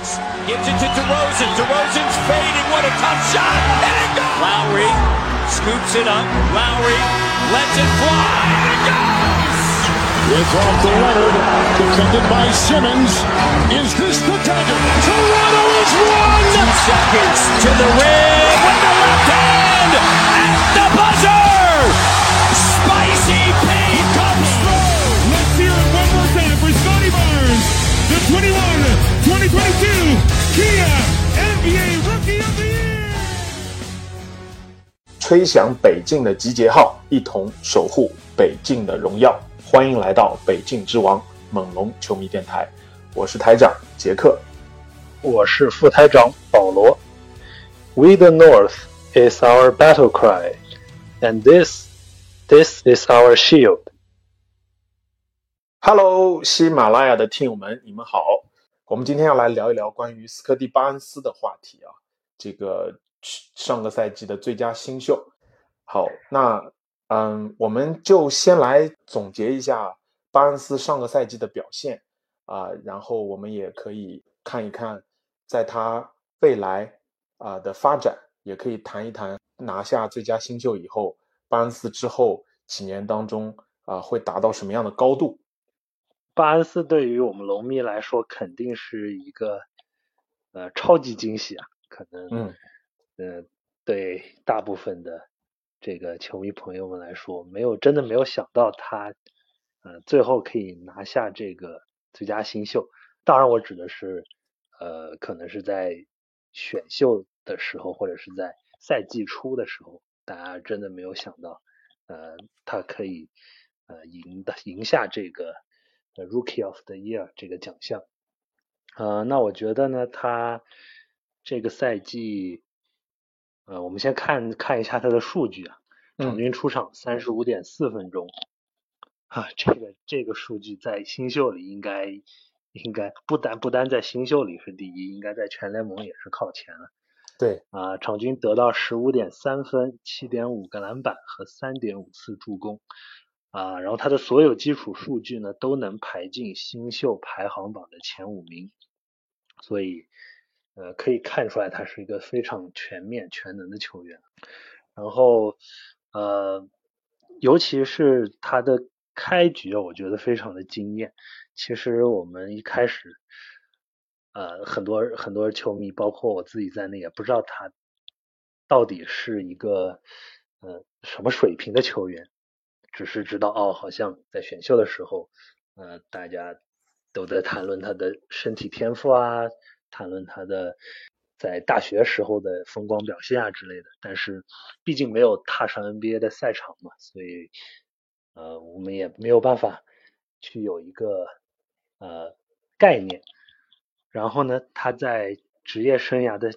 Fox gives it to DeRozan. DeRozan's fading. What a tough shot. And it goes. Lowry scoops it up. Lowry lets it fly. And it goes. It's off to Leonard, defended by Simmons. Is this the dagger? Toronto is one! Two seconds to the rim with the left hand at the buzzer. Spicy P comes through. Let's hear it one more time for Scotty Barnes, the 21 2022 Kia NBA Rookie of the Year. 吹响北境的集结号，一同守护北境的荣耀。欢迎来到北境之王猛龙球迷电台，我是台长杰克。我是副台长保罗。We the North is our battle cry, and this, this is our shield. Hello，喜马拉雅的听友们，你们好。我们今天要来聊一聊关于斯科蒂巴恩斯的话题啊，这个上个赛季的最佳新秀。好，那嗯，我们就先来总结一下巴恩斯上个赛季的表现啊，然后我们也可以看一看在他未来啊的发展，也可以谈一谈拿下最佳新秀以后，巴恩斯之后几年当中啊会达到什么样的高度。巴恩斯对于我们龙迷来说肯定是一个呃超级惊喜啊，可能嗯呃对大部分的这个球迷朋友们来说，没有真的没有想到他呃最后可以拿下这个最佳新秀。当然，我指的是呃可能是在选秀的时候，或者是在赛季初的时候，大家真的没有想到呃他可以呃赢的赢下这个。呃，Rookie of the Year 这个奖项，呃，那我觉得呢，他这个赛季，呃，我们先看看一下他的数据啊，场均出场三十五点四分钟，啊，这个这个数据在新秀里应该应该不单不单在新秀里是第一，应该在全联盟也是靠前了。对，啊，场均得到十五点三分、七点五个篮板和三点五次助攻。啊，然后他的所有基础数据呢都能排进新秀排行榜的前五名，所以呃可以看出来他是一个非常全面全能的球员。然后呃，尤其是他的开局，我觉得非常的惊艳。其实我们一开始呃很多很多球迷，包括我自己在内，也不知道他到底是一个呃什么水平的球员。只是知道哦，好像在选秀的时候，呃，大家都在谈论他的身体天赋啊，谈论他的在大学时候的风光表现啊之类的。但是毕竟没有踏上 NBA 的赛场嘛，所以呃，我们也没有办法去有一个呃概念。然后呢，他在职业生涯的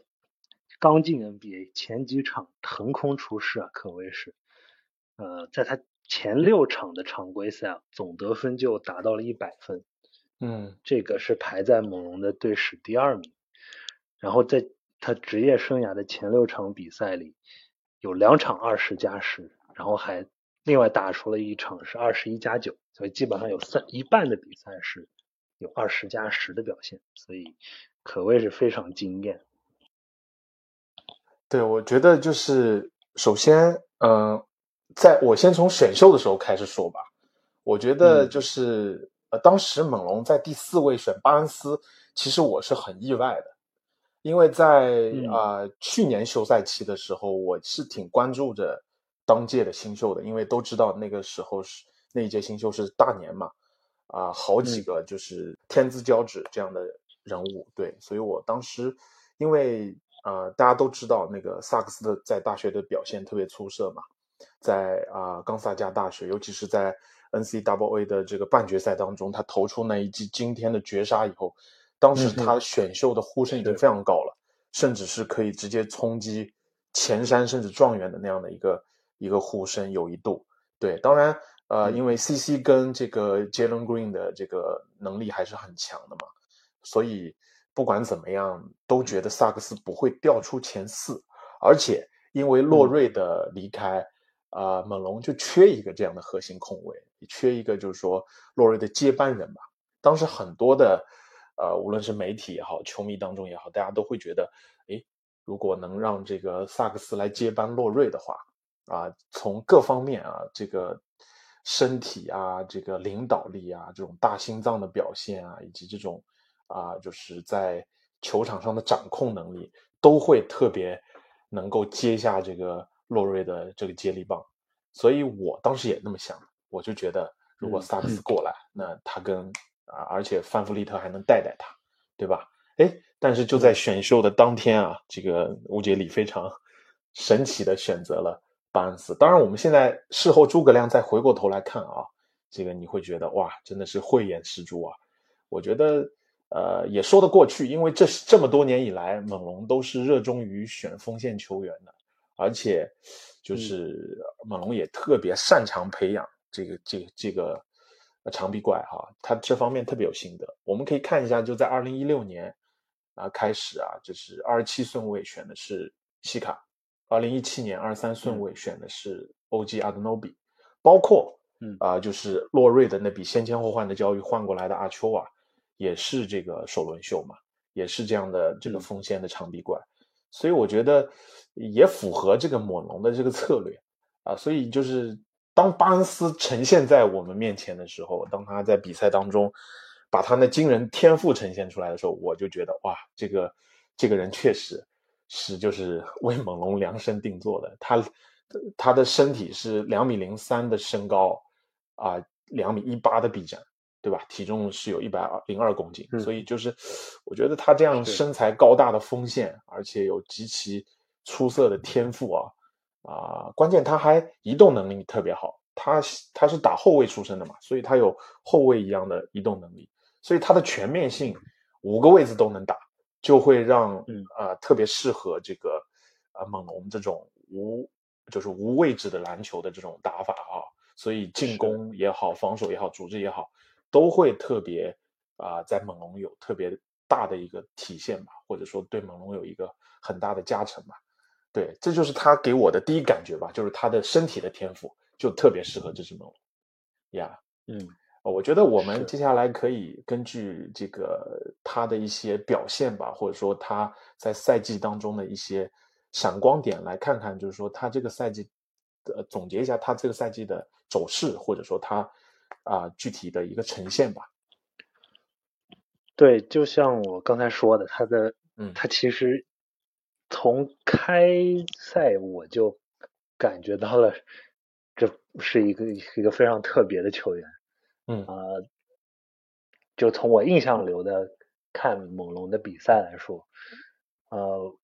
刚进 NBA 前几场腾空出世啊，可谓是呃，在他。前六场的常规赛总得分就达到了一百分，嗯，这个是排在猛龙的队史第二名。然后在他职业生涯的前六场比赛里，有两场二十加十，然后还另外打出了一场是二十一加九，所以基本上有三一半的比赛是有二十加十的表现，所以可谓是非常惊艳。对，我觉得就是首先，嗯。在我先从选秀的时候开始说吧，我觉得就是呃，当时猛龙在第四位选巴恩斯，其实我是很意外的，因为在啊去年休赛期的时候，我是挺关注着当届的新秀的，因为都知道那个时候是那一届新秀是大年嘛，啊，好几个就是天资骄子这样的人物，对，所以我当时因为啊大家都知道那个萨克斯的在大学的表现特别出色嘛。在啊，冈萨加大学，尤其是在 NCAA 的这个半决赛当中，他投出那一记惊天的绝杀以后，当时他选秀的呼声已经非常高了，甚至是可以直接冲击前山甚至状元的那样的一个一个呼声，有一度。对，当然，呃，因为 CC 跟这个 Jalen Green 的这个能力还是很强的嘛，所以不管怎么样，都觉得萨克斯不会掉出前四，而且因为洛瑞的离开。啊，猛龙就缺一个这样的核心控卫，也缺一个就是说洛瑞的接班人吧。当时很多的呃，无论是媒体也好，球迷当中也好，大家都会觉得，诶，如果能让这个萨克斯来接班洛瑞的话，啊，从各方面啊，这个身体啊，这个领导力啊，这种大心脏的表现啊，以及这种啊，就是在球场上的掌控能力，都会特别能够接下这个洛瑞的这个接力棒。所以我当时也那么想，我就觉得，如果萨克斯过来，那他跟啊，而且范弗利特还能带带他，对吧？哎，但是就在选秀的当天啊，这个乌杰里非常神奇的选择了巴恩斯。当然，我们现在事后诸葛亮再回过头来看啊，这个你会觉得哇，真的是慧眼识珠啊！我觉得呃也说得过去，因为这这么多年以来，猛龙都是热衷于选锋线球员的，而且就是猛龙也特别擅长培养这个这个这个。长臂怪哈，他这方面特别有心得。我们可以看一下，就在二零一六年啊开始啊，就是二十七顺位选的是西卡，二零一七年二十三顺位选的是 O.G. 阿德诺比，包括嗯啊，就是洛瑞的那笔先签后换的交易换过来的阿丘瓦，也是这个首轮秀嘛，也是这样的这个锋线的长臂怪，所以我觉得也符合这个猛龙的这个策略啊，所以就是。当巴恩斯呈现在我们面前的时候，当他在比赛当中把他那惊人天赋呈现出来的时候，我就觉得哇，这个这个人确实是就是 为猛龙量身定做的。他他的身体是两米零三的身高啊，两米一八的臂展，对吧？体重是有一百零二公斤，所以就是我觉得他这样身材高大的锋线，而且有极其出色的天赋啊。啊，关键他还移动能力特别好，他他是打后卫出身的嘛，所以他有后卫一样的移动能力，所以他的全面性五个位置都能打，就会让嗯啊特别适合这个啊猛龙这种无就是无位置的篮球的这种打法啊，所以进攻也好，防守也好，组织也好，都会特别啊在猛龙有特别大的一个体现吧，或者说对猛龙有一个很大的加成吧。对，这就是他给我的第一感觉吧，就是他的身体的天赋就特别适合这只猛龙呀。嗯，我觉得我们接下来可以根据这个他的一些表现吧，或者说他在赛季当中的一些闪光点来看看，就是说他这个赛季的总结一下他这个赛季的走势，或者说他啊具体的一个呈现吧。对，就像我刚才说的，他的，嗯，他其实。从开赛我就感觉到了，这是一个一个非常特别的球员。嗯啊，就从我印象流的看猛龙的比赛来说，呃，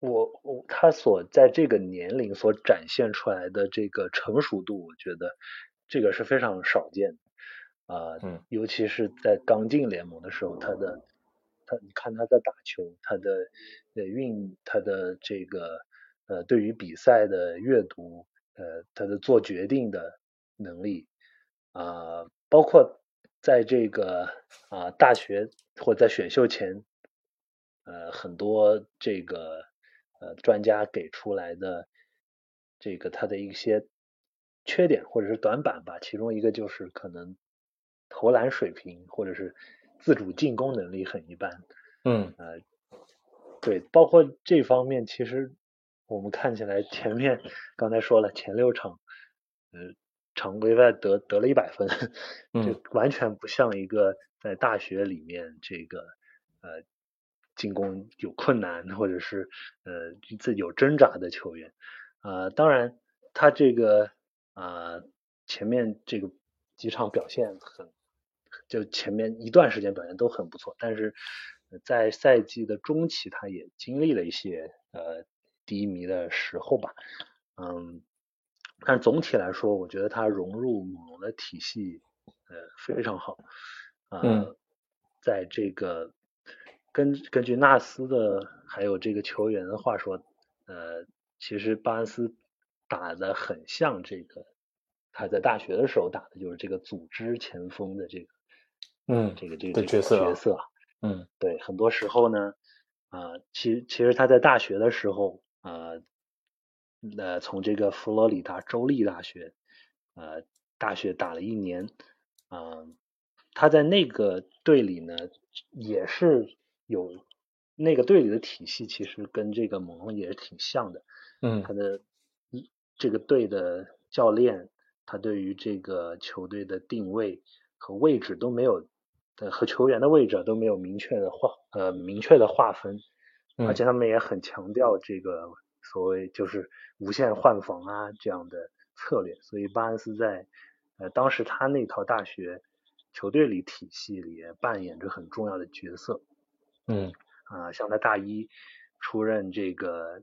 我我他所在这个年龄所展现出来的这个成熟度，我觉得这个是非常少见的。啊，嗯，尤其是在刚进联盟的时候，他的。他你看他在打球，他的呃运，他的这个呃对于比赛的阅读，呃他的做决定的能力啊，包括在这个啊大学或在选秀前，呃很多这个呃专家给出来的这个他的一些缺点或者是短板吧，其中一个就是可能投篮水平或者是。自主进攻能力很一般，嗯，呃，对，包括这方面，其实我们看起来前面刚才说了，前六场，呃，常规赛得得了一百分，就完全不像一个在大学里面这个呃进攻有困难或者是呃自有挣扎的球员，啊，当然他这个啊前面这个几场表现很。就前面一段时间表现都很不错，但是在赛季的中期，他也经历了一些呃低迷的时候吧，嗯，但是总体来说，我觉得他融入猛龙的体系呃非常好，啊，在这个根根据纳斯的还有这个球员的话说，呃，其实巴恩斯打的很像这个他在大学的时候打的就是这个组织前锋的这个。嗯，这个这个角色角色，嗯，对，很多时候呢，啊，其其实他在大学的时候，呃，呃，从这个佛罗里达州立大学，呃，大学打了一年，啊，他在那个队里呢，也是有那个队里的体系，其实跟这个猛龙也是挺像的。嗯他的这个队的教练，他对于这个球队的定位和位置都没有，呃，和球员的位置都没有明确的划呃明确的划分，嗯而且他们也很强调这个所谓就是无限换防啊这样的策略，所以巴恩斯在呃当时他那套大学球队里体系里扮演着很重要的角色。嗯。啊、像他大一出任这个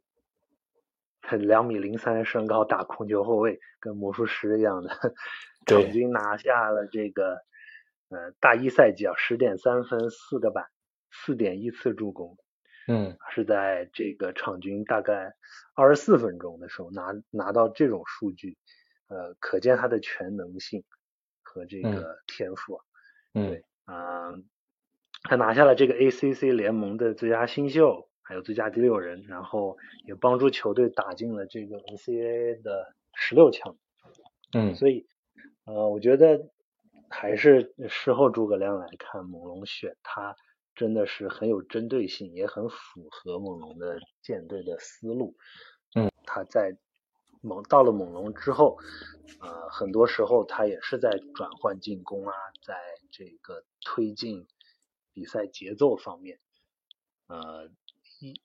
两米零三身高打控球后卫，跟魔术师一样的，对场均拿下了这个呃大一赛季啊十点三分四个板四点一次助攻，嗯是在这个场均大概二十四分钟的时候拿拿到这种数据，呃，可见他的全能性和这个天赋啊。嗯对啊，他拿下了这个 ACC 联盟的最佳新秀，还有最佳第六人，然后也帮助球队打进了这个 NCAA 的十六强。嗯所以，呃，我觉得还是事后诸葛亮来看，猛龙选他真的是很有针对性，也很符合猛龙的舰队的思路。嗯，他在猛到了猛龙之后，呃，很多时候他也是在转换进攻啊，在这个推进比赛节奏方面，呃，一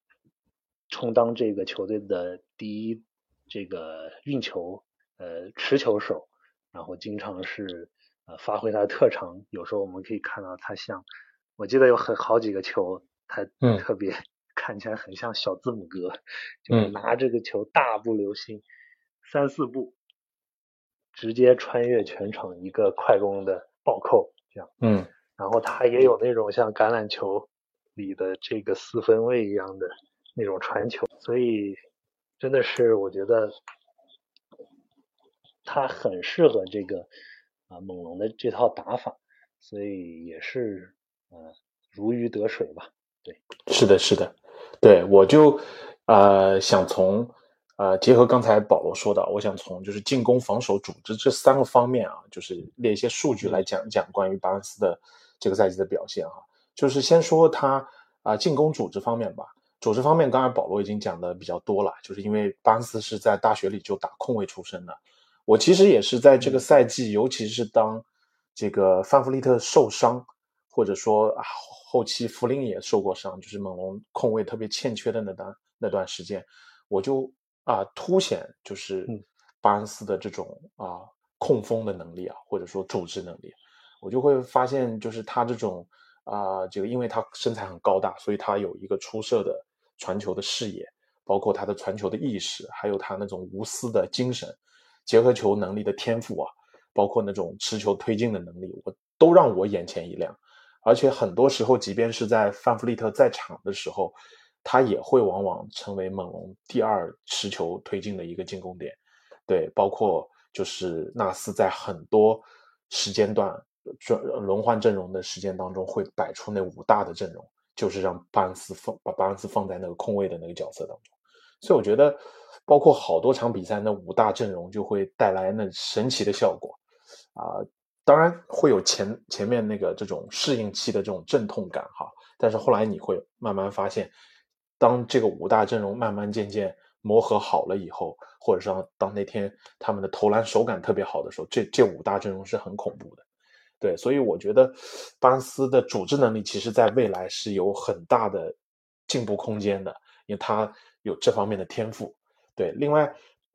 充当这个球队的第一这个运球呃持球手，然后经常是呃发挥他的特长。有时候我们可以看到他像，我记得有很好几个球，他嗯特别看起来很像小字母哥，就是嗯拿这个球大步流星，三四步直接穿越全场一个快攻的暴扣，这样。嗯然后他也有那种像橄榄球里的这个四分卫一样的那种传球，所以真的是我觉得他很适合这个啊、猛龙的这套打法，所以也是呃如鱼得水吧。对是的，是的，对我就呃想从呃结合刚才保罗说的，我想从就是进攻、防守、组织这三个方面啊，就是列一些数据来讲讲关于巴恩斯的这个赛季的表现哈、就是先说他啊、进攻组织方面吧。组织方面，刚才保罗已经讲的比较多了，就是因为巴恩斯是在大学里就打控卫出身的。我其实也是在这个赛季，尤其是当这个范弗利特受伤，或者说啊后期弗林也受过伤，就是猛龙控卫特别欠缺的那段那段时间，我就啊凸显就是嗯。巴恩斯的这种啊控风的能力啊，或者说组织能力，我就会发现就是他这种啊这个，因为他身材很高大，所以他有一个出色的传球的视野，包括他的传球的意识，还有他那种无私的精神，结合球能力的天赋啊，包括那种持球推进的能力，我都让我眼前一亮。而且很多时候，即便是在范弗利特在场的时候，他也会往往成为猛龙第二持球推进的一个进攻点。对，包括就是纳斯在很多时间段转轮换阵容的时间当中，会摆出那五大的阵容，就是让巴恩斯放把巴恩斯放在那个空位的那个角色当中。所以我觉得，包括好多场比赛那五大阵容就会带来那神奇的效果啊、当然会有前前面那个这种适应期的这种阵痛感哈，但是后来你会慢慢发现，当这个五大阵容慢慢渐渐磨合好了以后，或者说当那天他们的投篮手感特别好的时候，这这五大阵容是很恐怖的。对，所以我觉得巴恩斯的组织能力其实在未来是有很大的进步空间的，因为他有这方面的天赋。对，另外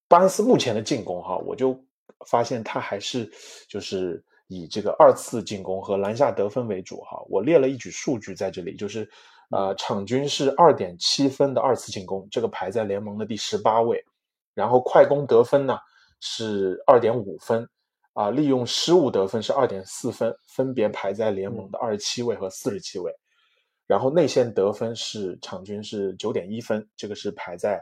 巴恩斯目前的进攻哈，我就发现他还是就是以这个二次进攻和篮下得分为主哈。我列了一组数据在这里，就是呃场均是二点七分的二次进攻，这个排在联盟的第十八位，然后快攻得分呢是二点五分。啊，利用失误得分是二点四分，分别排在联盟的二十七位和四十七位。然后内线得分是场均是九点一分，这个是排在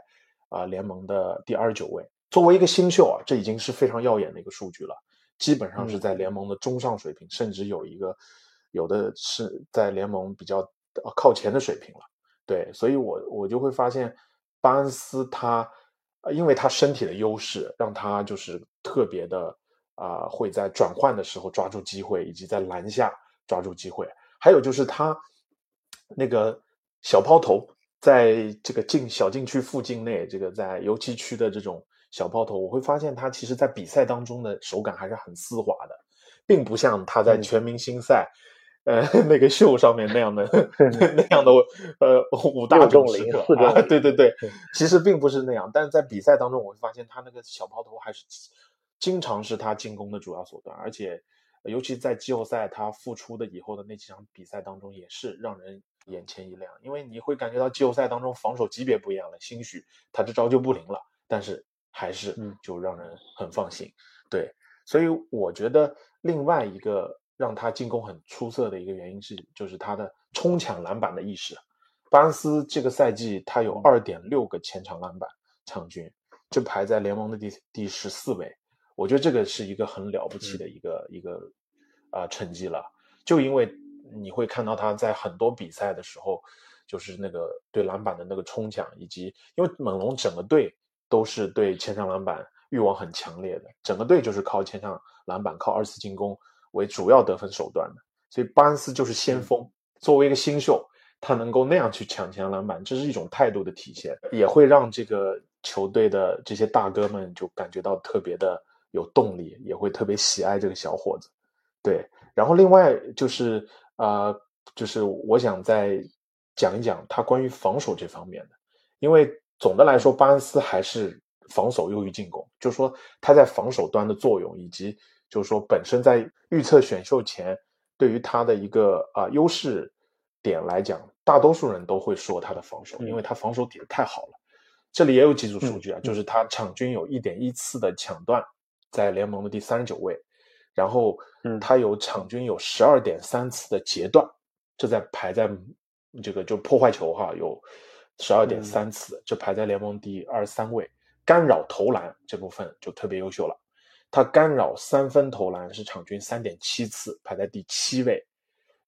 啊、联盟的第二十九位。作为一个新秀啊，这已经是非常耀眼的一个数据了，基本上是在联盟的中上水平，甚至有一个有的是在联盟比较呃靠前的水平了。对，所以我我就会发现巴恩斯他，呃因为他身体的优势，让他就是特别的啊、会在转换的时候抓住机会，以及在篮下抓住机会。还有就是他那个小抛投，在这个禁小禁区附近内，这个在油漆区的这种小抛投，我会发现他其实在比赛当中的手感还是很丝滑的，并不像他在全明星赛。呃，那个秀上面那样的 那样的呃五大种时刻啊，对对对，其实并不是那样，但是在比赛当中，我会发现他那个小抛投还是经常是他进攻的主要手段，而且尤其在季后赛他复出的以后的那几场比赛当中，也是让人眼前一亮，因为你会感觉到季后赛当中防守级别不一样了，兴许他这招就不灵了，但是还是就让人很放心。对，所以我觉得另外一个。让他进攻很出色的一个原因是，就是他的冲抢篮板的意识。巴恩斯这个赛季他有二点六个前场篮板场均，就排在联盟的第第十四位。我觉得这个是一个很了不起的一个一个啊成绩了。就因为你会看到他在很多比赛的时候，就是那个对篮板的那个冲抢，以及因为猛龙整个队都是对前场篮板欲望很强烈的，整个队就是靠前场篮板、靠二次进攻。为主要得分手段的，所以巴恩斯就是先锋。作为一个新秀，他能够那样去抢前篮板，这是一种态度的体现，也会让这个球队的这些大哥们就感觉到特别的有动力，也会特别喜爱这个小伙子。对，然后另外就是啊，就是我想再讲一讲他关于防守这方面的，因为总的来说，巴恩斯还是防守优于进攻，就是说他在防守端的作用以及。就是说，本身在预测选秀前，对于他的一个啊优势点来讲，大多数人都会说他的防守，因为他防守底子太好了。这里也有几组数据啊，就是他场均有一点一次的抢断，在联盟的第三十九位，然后他有场均有十二点三次的截断，这在排在这个就破坏球哈，有十二点三次，这排在联盟第二十三位。干扰投篮这部分就特别优秀了。他干扰三分投篮是场均三点七次，排在第七位。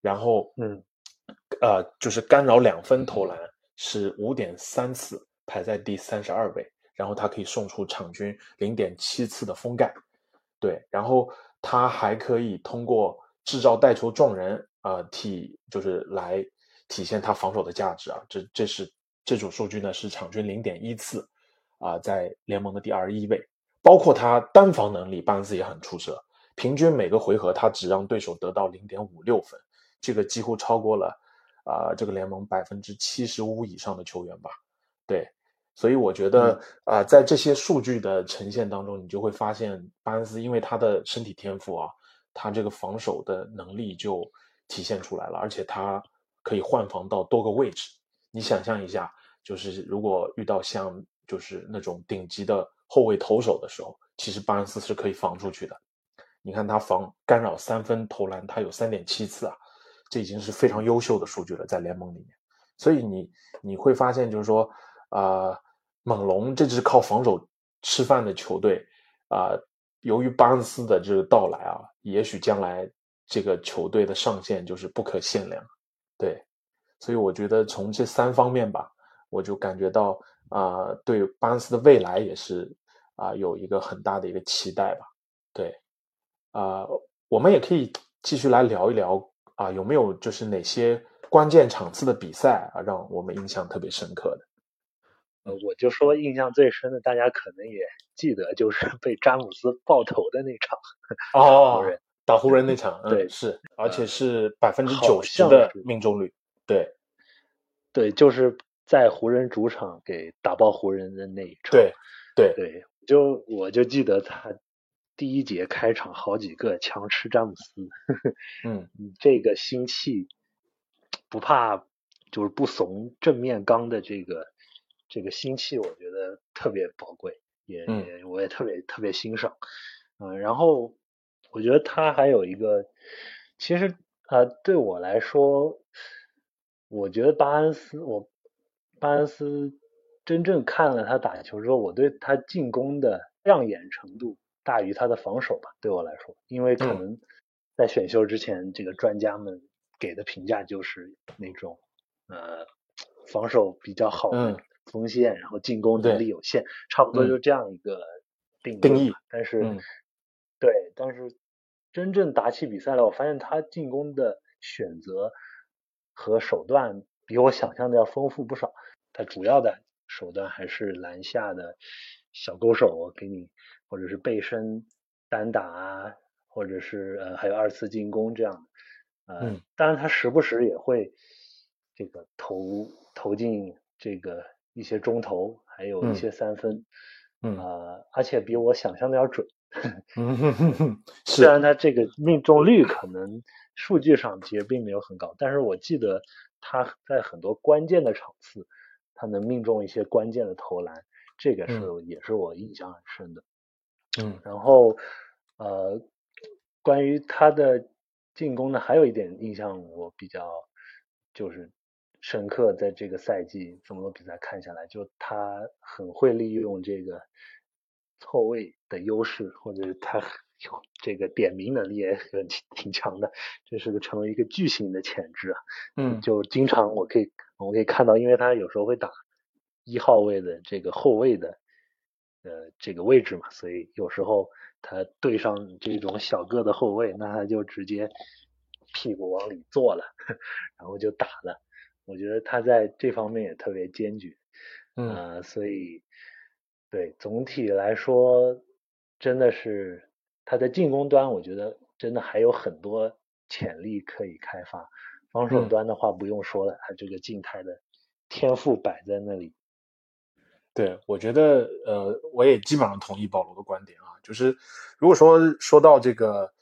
然后，嗯，呃，就是干扰两分投篮是五点三次，排在第三十二位。然后他可以送出场均零点七次的封盖，对。然后他还可以通过制造带球撞人啊，体就是来体现他防守的价值啊。这这是这组数据呢是场均零点一次啊，在联盟的第二十一位。包括他单防能力，巴恩斯也很出色。平均每个回合他只让对手得到零点五六分，这个几乎超过了啊这个联盟百分之七十五以上的球员吧。对，所以我觉得啊，在这些数据的呈现当中，你就会发现巴恩斯因为他的身体天赋啊，他这个防守的能力就体现出来了，而且他可以换防到多个位置。你想象一下，就是如果遇到像就是那种顶级的。后卫投手的时候，其实巴恩斯是可以防出去的。你看他防干扰三分投篮，他有三点七次啊，这已经是非常优秀的数据了，在联盟里面。所以你你会发现，就是说，啊，猛龙这支靠防守吃饭的球队啊，由于巴恩斯的这个到来啊，也许将来这个球队的上限就是不可限量。对，所以我觉得从这三方面吧，我就感觉到。啊，对巴恩斯的未来也是啊，有一个很大的一个期待吧。对，啊，我们也可以继续来聊一聊啊，有没有就是哪些关键场次的比赛啊，让我们印象特别深刻的？呃，我就说印象最深的，大家可能也记得，就是 被詹姆斯爆头的那场 哦，打湖人那场，对，是，而且是百分之九十的命中率，对，对，就是。在湖人主场给打爆湖人的那一场，对对对，就我就记得他第一节开场好几个强吃詹姆斯，嗯，这个心气不怕就是不怂正面刚的这个这个心气，我觉得特别宝贵，也也我也特别特别欣赏，嗯，然后我觉得他还有一个，其实呃对我来说，我觉得巴恩斯我。巴恩斯真正看了他打球之后，我对他进攻的亮眼程度大于他的防守吧。对我来说，因为可能在选秀之前，这个专家们给的评价就是那种呃防守比较好的锋线，然后进攻能力有限，差不多就这样一个定定义。但是对，但是真正打起比赛来，我发现他进攻的选择和手段比我想象的要丰富不少。他主要的手段还是篮下的小勾手给你，或者是背身单打啊，或者是呃还有二次进攻这样。呃，当然他时不时也会这个投投进这个一些中投，还有一些三分。嗯啊，而且比我想象的要准。嗯，虽然他这个命中率可能数据上其实并没有很高，但是我记得他在很多关键的场次，他能命中一些关键的投篮，这个是也是我印象很深的。嗯，然后呃，关于他的进攻呢，还有一点印象我比较就是深刻，在这个赛季这么多比赛看下来，就他很会利用这个。错位的优势，或者他有这个点名能力也很 挺强的，这是个成为一个巨星的潜质啊。嗯，就经常我可以我可以看到，因为他有时候会打一号位的这个后卫的呃这个位置嘛，所以有时候他对上这种小个的后卫，那他就直接屁股往里坐了，然后就打了。我觉得他在这方面也特别坚决，嗯，所以。对，总体来说，真的是他在进攻端，我觉得真的还有很多潜力可以开发。防守端的话不用说了，他这个静态的天赋摆在那里。对，我觉得呃，我也基本上同意保罗的观点啊，就是如果说说到这个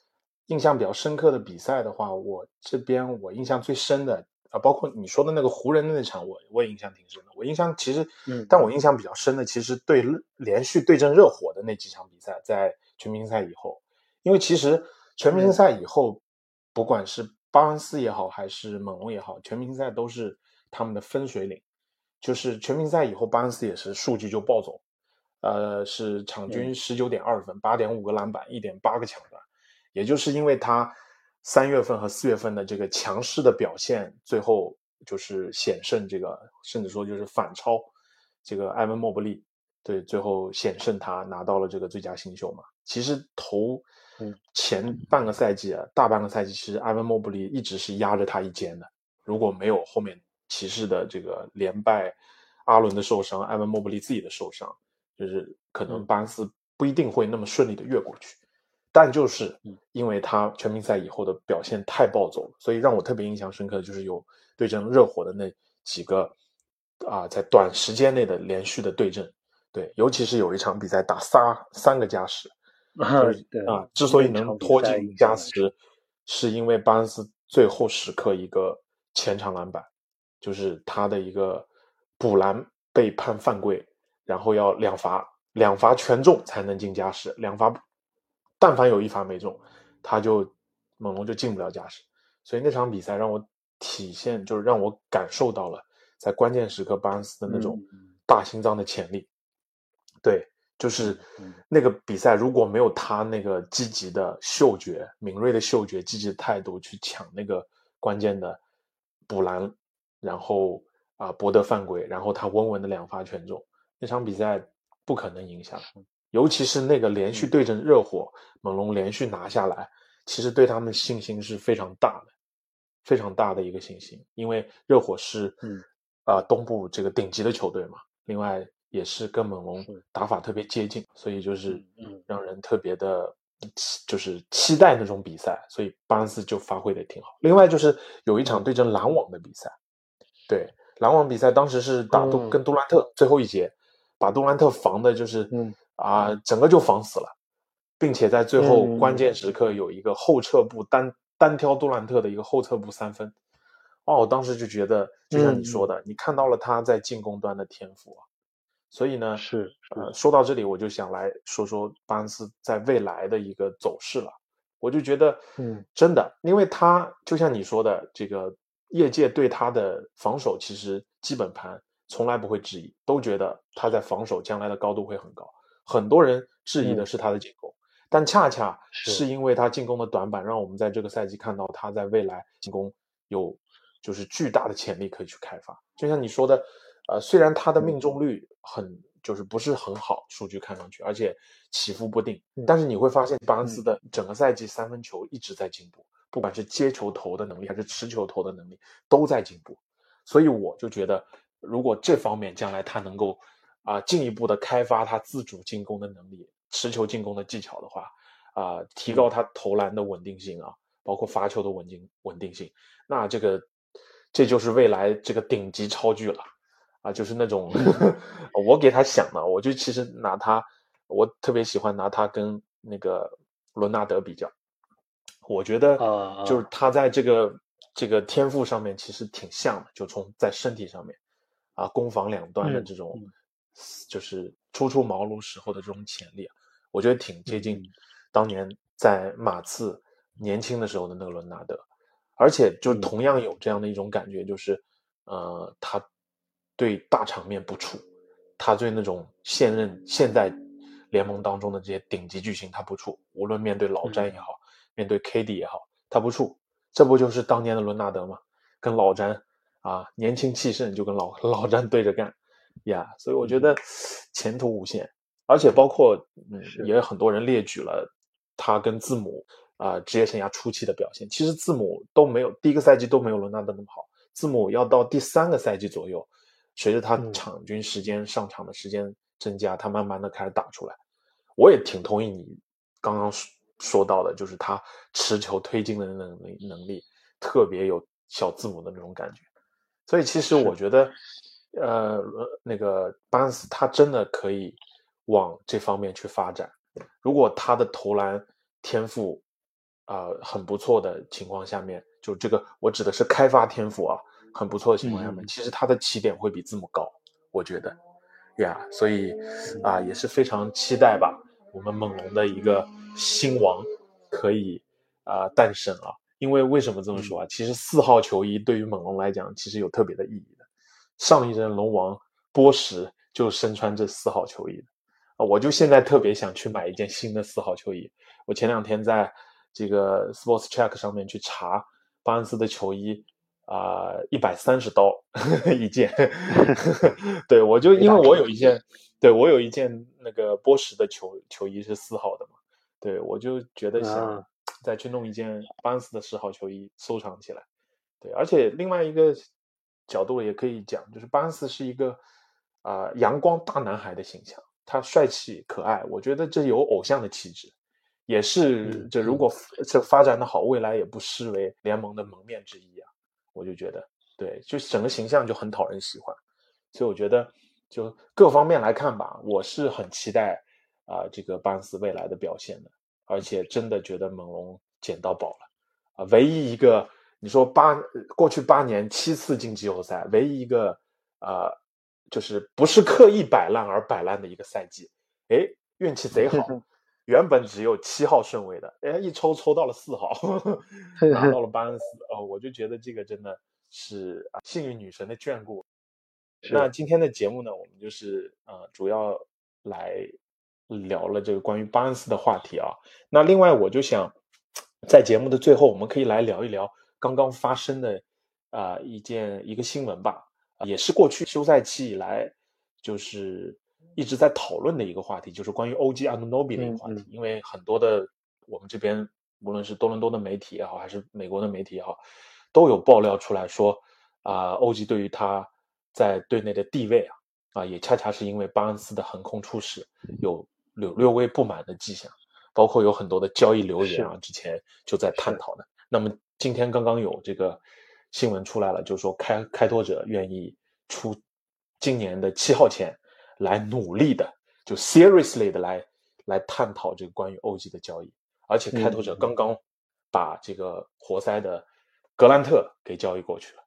印象比较深刻的比赛的话，我这边我印象最深的。啊，包括你说的那个湖人的那场，我我也印象挺深的。我印象其实，嗯，但我印象比较深的，其实对连续对阵热火的那几场比赛，在全明星赛以后，因为其实全明星赛以后，不管是巴恩斯也好，还是猛龙也好，全明星赛都是他们的分水岭。就是全明星赛以后，巴恩斯也是数据就暴走，呃，是场均十九点二分，八点五个篮板，一点八个抢断，也就是因为他。三月份和四月份的这个强势的表现，最后就是险胜这个，甚至说就是反超这个埃文莫布利，对，最后险胜他拿到了这个最佳新秀嘛。其实头前半个赛季啊，大半个赛季，其实埃文莫布利一直是压着他一肩的。如果没有后面骑士的这个连败，阿伦的受伤，埃文莫布利自己的受伤，就是可能巴恩斯不一定会那么顺利的越过去。但就是因为他全明赛以后的表现太暴走了，所以让我特别印象深刻的就是有对阵热火的那几个啊，在短时间内的连续的对阵，对，尤其是有一场比赛打仨三个加时，就是啊，之所以能拖进加时，是因为巴恩斯最后时刻一个前场篮板，就是他的一个补篮被判犯规，然后要两罚，两罚全中才能进加时，两罚。但凡有一发没中，他就猛龙就进不了加时，所以那场比赛让我体现，就是让我感受到了在关键时刻巴恩斯的那种大心脏的潜力。对，就是那个比赛如果没有他那个积极的嗅觉、敏锐的嗅觉、积极的态度去抢那个关键的补篮，然后啊博得犯规，然后他稳稳的两发全中，那场比赛不可能赢下来。尤其是那个连续对阵热火，猛龙连续拿下来，其实对他们信心是非常大的，非常大的一个信心。因为热火是，嗯，啊，东部这个顶级的球队嘛，另外也是跟猛龙打法特别接近，所以就是，嗯，让人特别的，就是期待那种比赛。所以巴恩斯就发挥的挺好。另外就是有一场对阵篮网的比赛，对篮网比赛当时是打杜跟杜兰特最后一节，把杜兰特防的就是，嗯。啊，整个就防死了，并且在最后关键时刻有一个后撤步单单挑杜兰特的一个后撤步三分，哦，我当时就觉得，就像你说的，你看到了他在进攻端的天赋啊，所以呢，是呃，说到这里，我就想来说说巴恩斯在未来的一个走势了，我就觉得，嗯，真的，因为他就像你说的，这个业界对他的防守其实基本盘从来不会质疑，都觉得他在防守将来的高度会很高。很多人质疑的是他的进攻，但恰恰是因为他进攻的短板，让我们在这个赛季看到他在未来进攻有就是巨大的潜力可以去开发。就像你说的，呃，虽然他的命中率很就是不是很好，数据看上去，而且起伏不定，但是你会发现巴恩斯的整个赛季三分球一直在进步，不管是接球投的能力还是持球投的能力都在进步。所以我就觉得，如果这方面将来他能够啊进一步的开发他自主进攻的能力、持球进攻的技巧的话，啊，提高他投篮的稳定性啊，包括罚球的稳定稳定性，那这个这就是未来这个顶级超巨了啊，就是那种 我给他想的，我就其实拿他，我特别喜欢拿他跟那个伦纳德比较，我觉得就是他在这个。这个天赋上面其实挺像的，就从在身体上面，啊，攻防两端的这种，就是初出茅庐时候的这种潜力啊，我觉得挺接近当年在马刺年轻的时候的那个伦纳德，而且就同样有这样的一种感觉，就是呃，他对大场面不怵，他对那种现任现在联盟当中的这些顶级巨星他不怵，无论面对老詹也好，面对 KD 也好，他不怵。这不就是当年的伦纳德吗？跟老詹啊，年轻气盛，就跟老 老詹对着干呀。所以我觉得前途无限，而且包括嗯，也有很多人列举了他跟字母啊职业生涯初期的表现。其实字母都没有第一个赛季都没有伦纳德那么好，字母要到第三个赛季左右，随着他场均时间上场的时间增加，他慢慢的开始打出来。我也挺同意你刚刚说。说到的就是他持球推进的能力能力特别有小字母的那种感觉，所以其实我觉得，呃，那个巴恩斯他真的可以往这方面去发展。如果他的投篮天赋啊很不错的情况下面，就这个我指的是开发天赋啊很不错的情况下面，其实他的起点会比字母高，我觉得呀，所以啊也是非常期待吧，我们猛龙的一个。新王可以啊诞生啊！因为为什么这么说啊？其实四号球衣对于猛龙来讲，其实有特别的意义的。上一任龙王波什就身穿这四号球衣的啊！我就现在特别想去买一件新的四号球衣。我前两天在这个 Sports Check 上面去查巴恩斯的球衣啊，一百三十刀 一 件。对我就因为我有一件，对我有一件那个波什的球球衣是四号的嘛。对，我就觉得想再去弄一件巴恩斯的十号球衣收藏起来。对，而且另外一个角度也可以讲，就是巴恩斯是一个啊阳光大男孩的形象，他帅气可爱，我觉得这有偶像的气质，也是这如果这发展的好，未来也不失为联盟的门面之一啊。我就觉得，对，就整个形象就很讨人喜欢，所以我觉得就各方面来看吧，我是很期待。啊，这个巴恩斯未来的表现的，而且真的觉得猛龙捡到宝了啊！唯一一个你说八过去八年七次进季后赛，唯一一个呃，就是不是刻意摆烂而摆烂的一个赛季，哎，运气贼好，原本只有七号顺位的，哎，一抽抽到了四号，拿到了巴恩斯哦，我就觉得这个真的是啊，幸运女神的眷顾。那今天的节目呢，我们就是呃，主要来。聊了这个关于巴恩斯的话题啊，那另外我就想在节目的最后，我们可以来聊一聊刚刚发生的啊一件一个新闻吧，也是过去休赛期以来就是一直在讨论的一个话题，就是关于 OG Anunoby 的一个话题。因为很多的我们这边无论是多伦多的媒体也好，还是美国的媒体也好，都有爆料出来说啊，OG 对于他在队内的地位啊啊，也恰恰是因为巴恩斯的横空出世有。略略微不满的迹象，包括有很多的交易留言啊，之前就在探讨的。那么今天刚刚有这个新闻出来了，就是说开开拓者愿意出今年的七号签来努力的，就 seriously 的来来探讨这个关于 OG 的交易。而且开拓者刚刚把这个活塞的格兰特给交易过去了，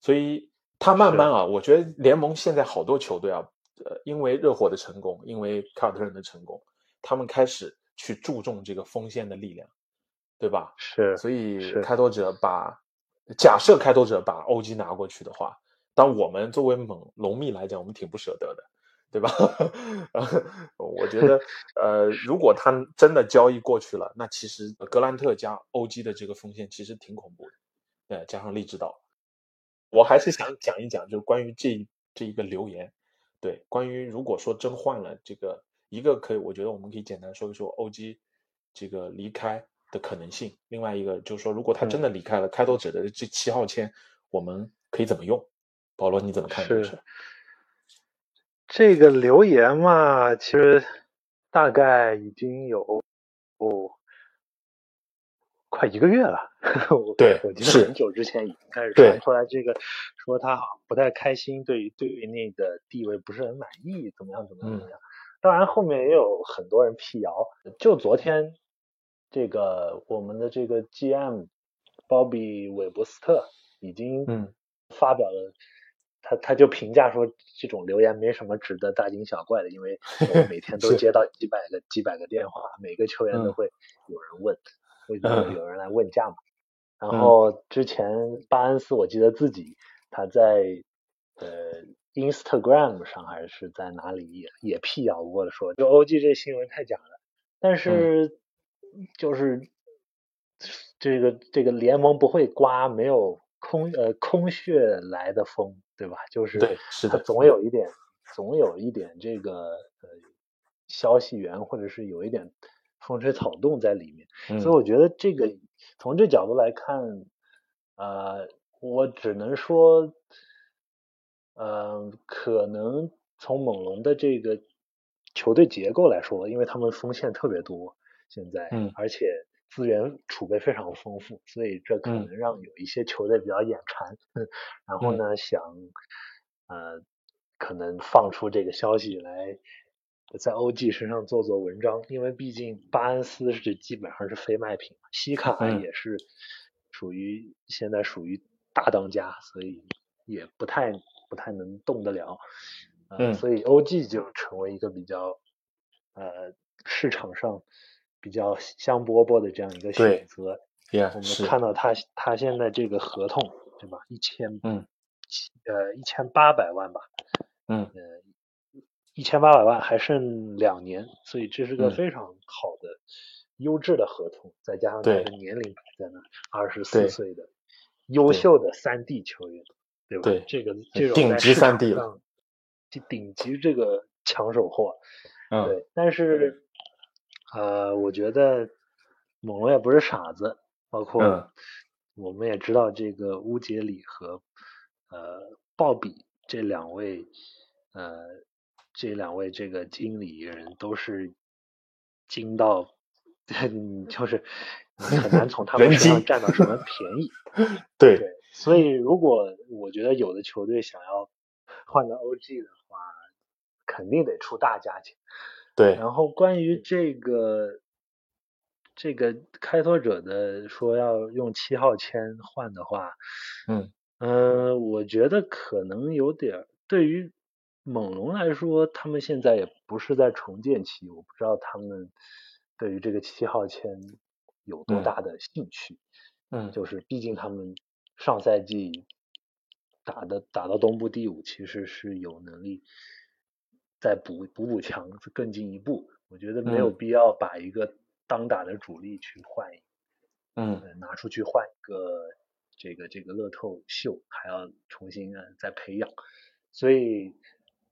所以他慢慢啊，我觉得联盟现在好多球队啊。呃，因为热火的成功，因为凯尔特人的成功，他们开始去注重这个锋线的力量，对吧？是，所以开拓者把假设开拓者把 OG 拿过去的话，当我们作为猛龙迷来讲，我们挺不舍得的，对吧？我觉得，呃，如果他真的交易过去了，那其实格兰特加 OG 的这个风险其实挺恐怖的，呃，加上利指导，我还是想讲一讲，就是关于这这一个留言。对，关于如果说真换了这个一个可以，我觉得我们可以简单说一说，OG 这个离开的可能性。另外一个就是说，如果他真的离开了开拓者的这七号签，我们可以怎么用？保罗，你怎么看？是这个留言嘛，其实大概已经有哦。快一个月了，我对，我记得很久之前已经开始传出来这个，说他不太开心，对于对于那个地位不是很满意，怎么样怎么样怎么样。当然后面也有很多人辟谣，就昨天这个我们的这个 GM 鲍比韦伯斯特已经发表了，他他就评价说这种留言没什么值得大惊小怪的，因为 我每天都接到几百个几百个电话，每个球员都会有人问。会有人来问价嘛？然后之前巴恩斯，我记得自己他在呃 Instagram 上还是在哪里也也辟谣过的，说就 OG 这新闻太假了。但是就是这个这个联盟不会刮没有空呃空穴来的风，对吧？就是对，是的，总有一点总有一点这个呃消息源或者是有一点。风吹草动在里面，所以我觉得这个从这角度来看，呃，我只能说，呃，可能从猛龙的这个球队结构来说，因为他们锋线特别多，现在，嗯，而且资源储备非常丰富，所以这可能让有一些球队比较眼馋，然后呢，想呃，可能放出这个消息来。在 OG 身上做做文章，因为毕竟巴恩斯是基本上是非卖品，西卡也是属于现在属于大当家，所以也不太不太能动得了，嗯，所以 OG 就成为一个比较呃市场上比较香饽饽的这样一个选择。对，我们看到他他现在这个合同对吧？一千嗯，呃一千八百万吧，嗯呃。一千八百万还剩两年，所以这是个非常好的优质的合同，再加上他的年龄在那，二十四岁的优秀的三 D 球员，对吧？对，这个这种顶级三 D 了，顶级这个抢手货，嗯，对。但是呃，我觉得猛龙也不是傻子，包括我们也知道这个乌杰里和呃鲍比这两位呃。这两位这个经理人都是精到，就是很难从 他们身上占到什么便宜。对，所以如果我觉得有的球队想要换个 OG 的话，肯定得出大价钱。对。然后关于这个这个开拓者的说要用七号签换的话，嗯嗯，我觉得可能有点对于。猛龙来说，他们现在也不是在重建期，我不知道他们对于这个七号签有多大的兴趣。嗯，就是毕竟他们上赛季打的打到东部第五，其实是有能力再补补补强更进一步。我觉得没有必要把一个当打的主力去换，嗯，拿出去换一个这个这个乐透秀，还要重新再培养，所以。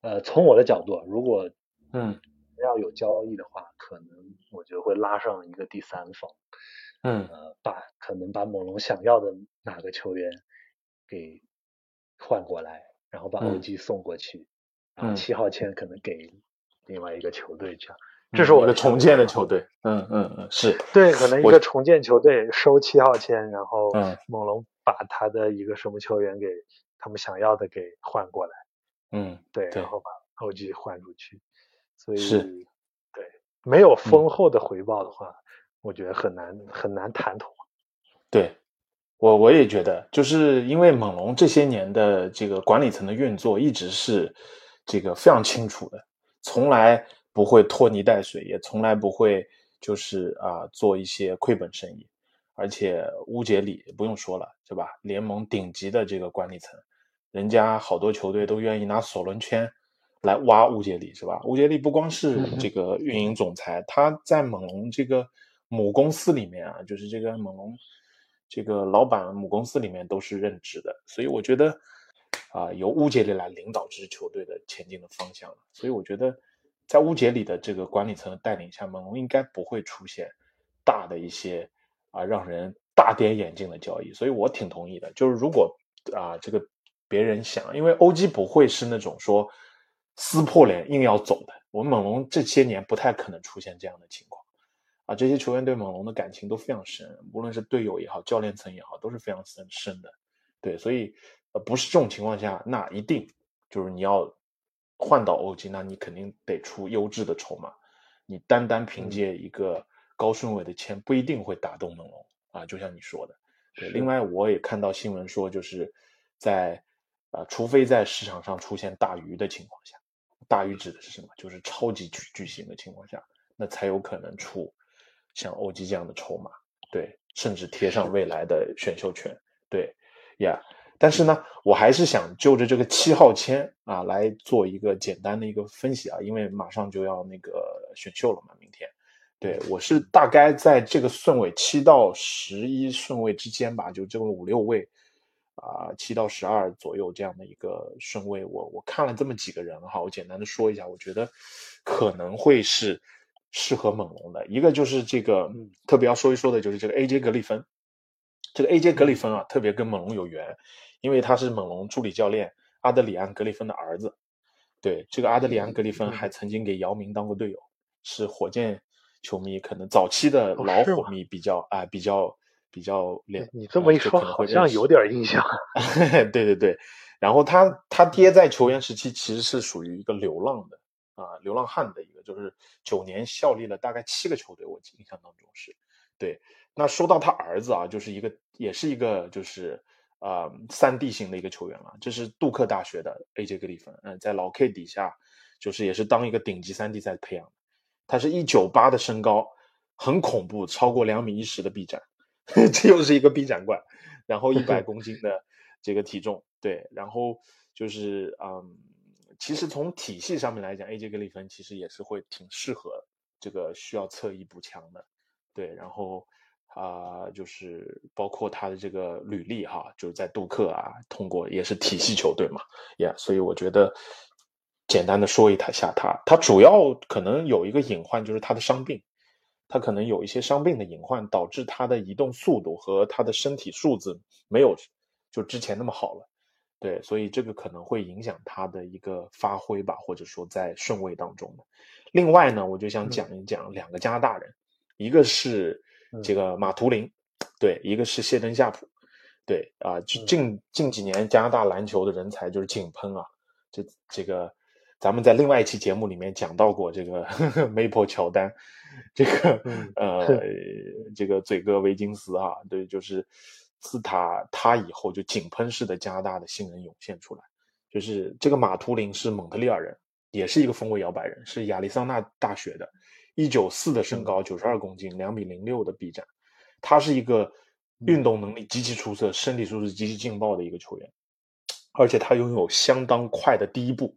呃，从我的角度，如果嗯。要有交易的话，可能我觉得会拉上一个第三方，嗯，呃，把可能把猛龙想要的哪个球员给换过来，然后把 OG 送过去，然后七号签可能给另外一个球队这样，这是我的重建的球队，嗯嗯嗯，是。对，可能一个重建球队收七号签，然后嗯，猛龙把他的一个什么球员给他们想要的给换过来。嗯，对，然。后把 OG 换出去，所以。是，对，没有丰。厚的回报的话，我觉得很难很难谈妥。对，我我也觉得，就是因为猛龙这些年的这个管理层的运作一直是这个非常清楚的，从来不会拖泥带水，也从来不会就是啊做一些亏本生意，而且乌杰里不用说了，对吧？联盟顶级的这个管理层。人家好多球队都愿意拿索伦圈来挖乌杰里，是吧？乌杰里不光是这个运营总裁，他在猛龙这个母公司里面啊，就是这个猛龙这个老板母公司里面都是任职的，所以我觉得啊，由乌杰里来领导这支球队的前进的方向所以我觉得，在乌杰里的这个管理层的带领下，猛龙应该不会出现大的一些啊让人大跌眼镜的交易，所以我挺同意的。就是如果啊这个别人想，因为欧基不会是那种说撕破脸硬要走的，我们猛龙这些年不太可能出现这样的情况。啊，这些球员对猛龙的感情都非常深，无论是队友也好，教练层也好，都是非常深深的。对，所以呃，不是这种情况下，那一定就是你要换到欧基，那你肯定得出优质的筹码。你单单凭借一个高顺位的签，不一定会打动猛龙啊。就像你说的，对。另外，我也看到新闻说，就是在啊，除非在市场上出现大鱼的情况下，大鱼指的是什么？就是超级巨巨星的情况下，那才有可能出。像欧基这样的筹码，对，甚至贴上未来的选秀权，对，呀，但是呢，我还是想就着这个七号签啊来做一个简单的一个分析啊，因为马上就要那个选秀了嘛，明天，对我是大概在这个顺位七到十一顺位之间吧，就这个五六位啊，七到十二左右这样的一个顺位，我我看了这么几个人哈，我简单的说一下，我觉得可能会是。适合猛龙的一个就是这个，特别要说一说的就是这个 A.J. 格里芬。这个 A.J. 格里芬啊，特别跟猛龙有缘，因为他是猛龙助理教练阿德里安格里芬的儿子。对，这个阿德里安格里芬还曾经给姚明当过队友，是火箭球迷，可能早期的老火迷比较啊比较比较连。你这么一说，好像有点印象。对对对，然后他他爹在球员时期其实是属于一个流浪的。啊，流浪汉的一个，就是九年效力了大概七个球队，我印象当中是。对，那说到他儿子啊，就是一个，也是一个，就是啊，三 D 型的一个球员了。这是杜克大学的 AJ 格里芬，嗯，在老 K 底下，就是也是当一个顶级三 D 在培养。他是一九八的身高，很恐怖，超过两米一十的臂展，这又是一个臂展怪。然后一百公斤的这个体重，对，然后就是嗯。其实从体系上面来讲，A.J. 格里芬其实也是会挺适合这个需要侧翼补强的，对。然后啊，就是包括他的这个履历哈，就是在杜克啊，通过也是体系球队嘛，呀。所以我觉得简单的说一下他，他主要可能有一个隐患就是他的伤病，他可能有一些伤病的隐患，导致他的移动速度和他的身体素质没有就之前那么好了。对，所以这个可能会影响他的一个发挥吧，或者说在顺位当中的。另外呢，我就想讲一讲两个加拿大人，一个是这个马图林，对，一个是谢登夏普，对啊，近近几年加拿大篮球的人才就是井喷啊，这这个咱们在另外一期节目里面讲到过这个 Maple 乔丹，这个呃这个嘴哥维金斯啊，对，就是。自他他以后就井喷式的加拿大的新人涌现出来，就是这个马图林是蒙特利尔人，也是一个锋位摇摆人，是亚利桑那大学的，一九四的身高，九十二公斤，两米零六的臂展，他是一个运动能力极其出色、身体素质极其劲爆的一个球员，而且他拥有相当快的第一步，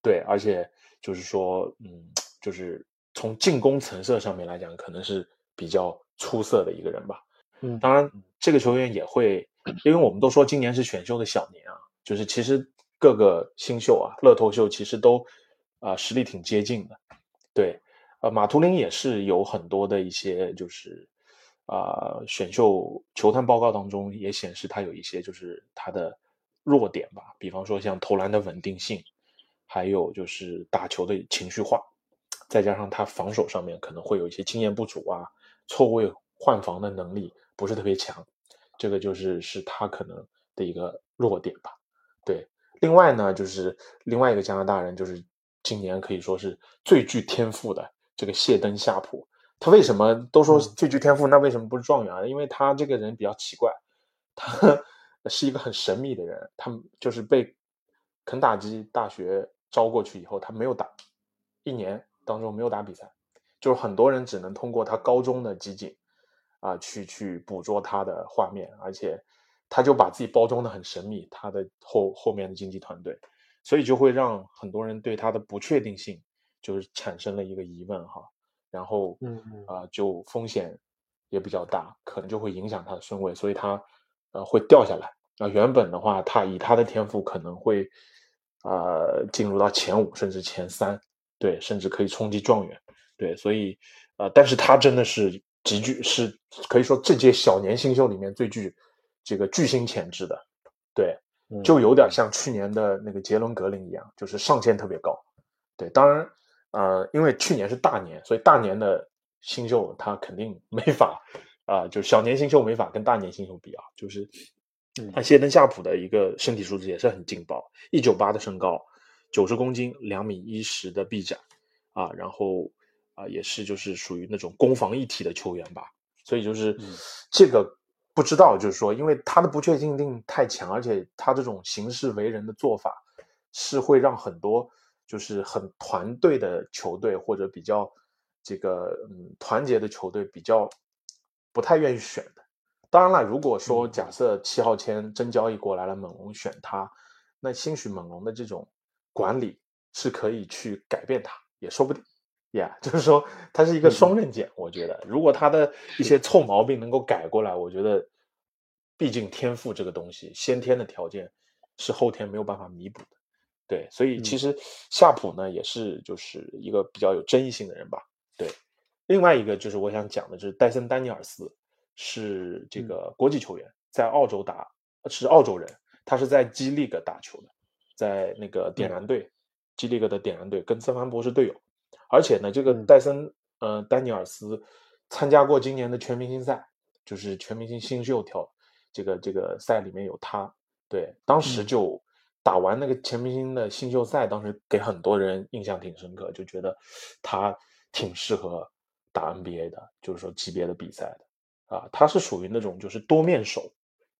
对，而且就是说，嗯，就是从进攻层次上面来讲，可能是比较出色的一个人吧。嗯，当然，这个球员也会，因为我们都说今年是选秀的小年啊，就是其实各个新秀啊，乐透秀其实都啊实力挺接近的。对，呃，马图林也是有很多的一些，就是啊选秀球探报告当中也显示他有一些就是他的弱点吧，比方说像投篮的稳定性，还有就是打球的情绪化，再加上他防守上面可能会有一些经验不足啊，错位换防的能力。不是特别强，这个就是是他可能的一个弱点吧。对，另外呢，就是另外一个加拿大人，就是今年可以说是最具天赋的这个谢登夏普。他为什么都说最具天赋？那为什么不是状元？因为他这个人比较奇怪，他 是一个很神秘的人。他就是被肯塔基大学招过去以后，他没有打一年当中没有打比赛，就是很多人只能通过他高中的集锦。啊，去去捕捉他的画面，而且他就把自己包装的很神秘，他的后后面的经纪团队，所以就会让很多人对他的不确定性就是产生了一个疑问哈，然后嗯啊，就风险也比较大，可能就会影响他的顺位，所以他呃会掉下来啊。原本的话，他以他的天赋可能会啊进入到前五甚至前三，对，甚至可以冲击状元，对，所以呃，但是他真的是。极具是可以说这届小年新秀里面最具这个巨星潜质的，对，就有点像去年的那个杰伦格林一样，就是上限特别高。对，当然，呃，因为去年是大年，所以大年的新秀他肯定 没法啊，就小年新秀没法跟大年新秀比啊，就是。他谢登夏普的一个身体素质也是很劲爆，一九八的身高，九十公斤，两米一十的臂展，啊，然后啊也是就是属于那种攻防一体的球员吧，所以就是这个不知道，就是说因为他的不确定性太强，而且他这种行事为人的做法是会让很多就是很团队的球队或者比较这个嗯团结的球队比较不太愿意选的。当然了，如果说假设七号签真交易过来了，猛龙选他，那兴许猛龙的这种管理是可以去改变他，也说不定。呀，就是说他是一个双刃剑。我觉得，如果他的一些臭毛病能够改过来，我觉得，毕竟天赋这个东西，先天的条件是后天没有办法弥补的。对，所以其实夏普呢，也是就是一个比较有争议性的人吧。对，另外一个就是我想讲的，就是戴森丹尼尔斯。是这个国际球员，在澳洲打，是澳洲人，他是在基利格打球的，在那个点燃队，基利格的点燃队跟曾凡博是队友，而且呢，这个戴森呃丹尼尔斯参加过今年的全明星赛，就是全明星新秀跳这个这个赛里面有他，对，当时就打完那个全明星的新秀赛，当时给很多人印象挺深刻，就觉得他挺适合打 NBA 的，就是说级别的比赛的。啊，他是属于那种就是多面手，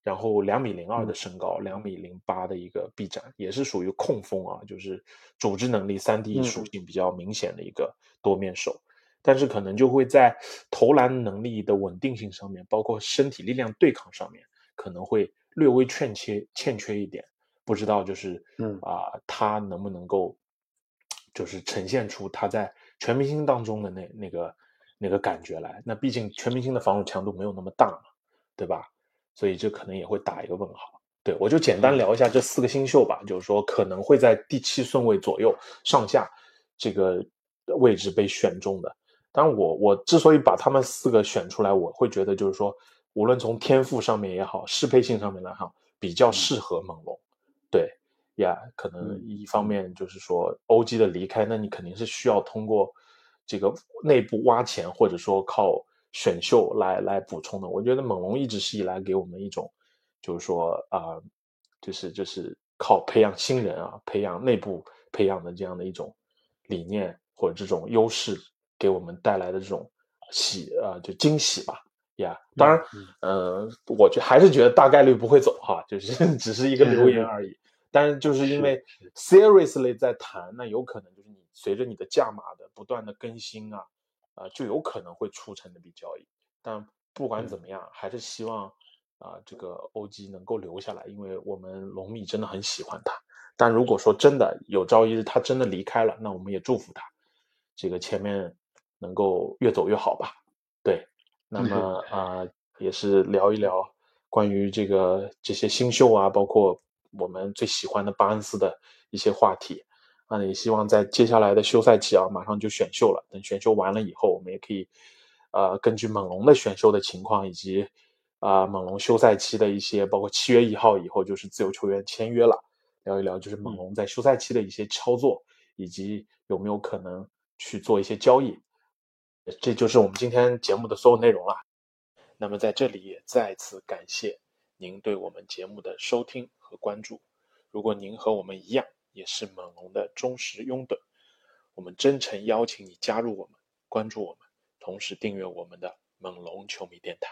然后两米零二的身高，两米零八的一个臂展，也是属于控锋啊，就是组织能力、三 D 属性比较明显的一个多面手。但是可能就会在投篮能力的稳定性上面，包括身体力量对抗上面，可能会略微欠缺欠缺一点。不知道就是嗯啊，他能不能够就是呈现出他在全明星当中的那那个。那个感觉来，那毕竟全明星的防守强度没有那么大嘛，对吧？所以这可能也会打一个问号。对我就简单聊一下这四个新秀吧，就是说可能会在第七顺位左右上下这个位置被选中的。当然，我我之所以把他们四个选出来，我会觉得就是说，无论从天赋上面也好，适配性上面来哈，比较适合猛龙。对呀，可能一方面就是说欧基的离开，那你肯定是需要通过。这个内部挖钱，或者说靠选秀来来补充的，我觉得猛龙一直是以来给我们一种，就是说啊，就是就是靠培养新人啊，培养内部培养的这样的一种理念或者这种优势，给我们带来的这种喜啊，就惊喜吧，呀，当然，呃，我觉还是觉得大概率不会走哈，就是 只是一个留言而已，但是就是因为 seriously 在谈，那有可能就是你。随着你的价码的不断的更新啊，啊，就有可能会促成那笔交易。但不管怎么样，还是希望啊，这个 OG 能够留下来，因为我们龙米真的很喜欢他。但如果说真的有朝一日他真的离开了，那我们也祝福他，这个前面能够越走越好吧。对，那么啊，也是聊一聊关于这个这些新秀啊，包括我们最喜欢的巴恩斯的一些话题。啊也希望在接下来的休赛期啊，马上就选秀了。等选秀完了以后，我们也可以，呃，根据猛龙的选秀的情况，以及啊猛龙休赛期的一些，包括七月一号以后就是自由球员签约了，聊一聊就是猛龙在休赛期的一些操作，以及有没有可能去做一些交易。这就是我们今天节目的所有内容了。那么在这里也再次感谢您对我们节目的收听和关注。如果您和我们一样，也是猛龙的忠实拥趸，我们真诚邀请你加入我们，关注我们，同时订阅我们的猛龙球迷电台。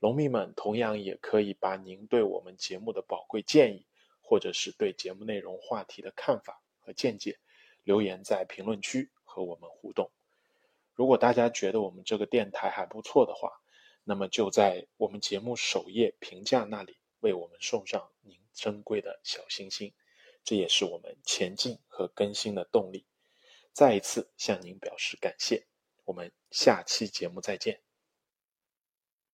龙迷们同样也可以把您对我们节目的宝贵建议，或者是对节目内容话题的看法和见解，留言在评论区和我们互动。如果大家觉得我们这个电台还不错的话，那么就在我们节目首页评价那里为我们送上您珍贵的小心心。这也是我们前进和更新的动力。再一次向您表示感谢，我们下期节目再见。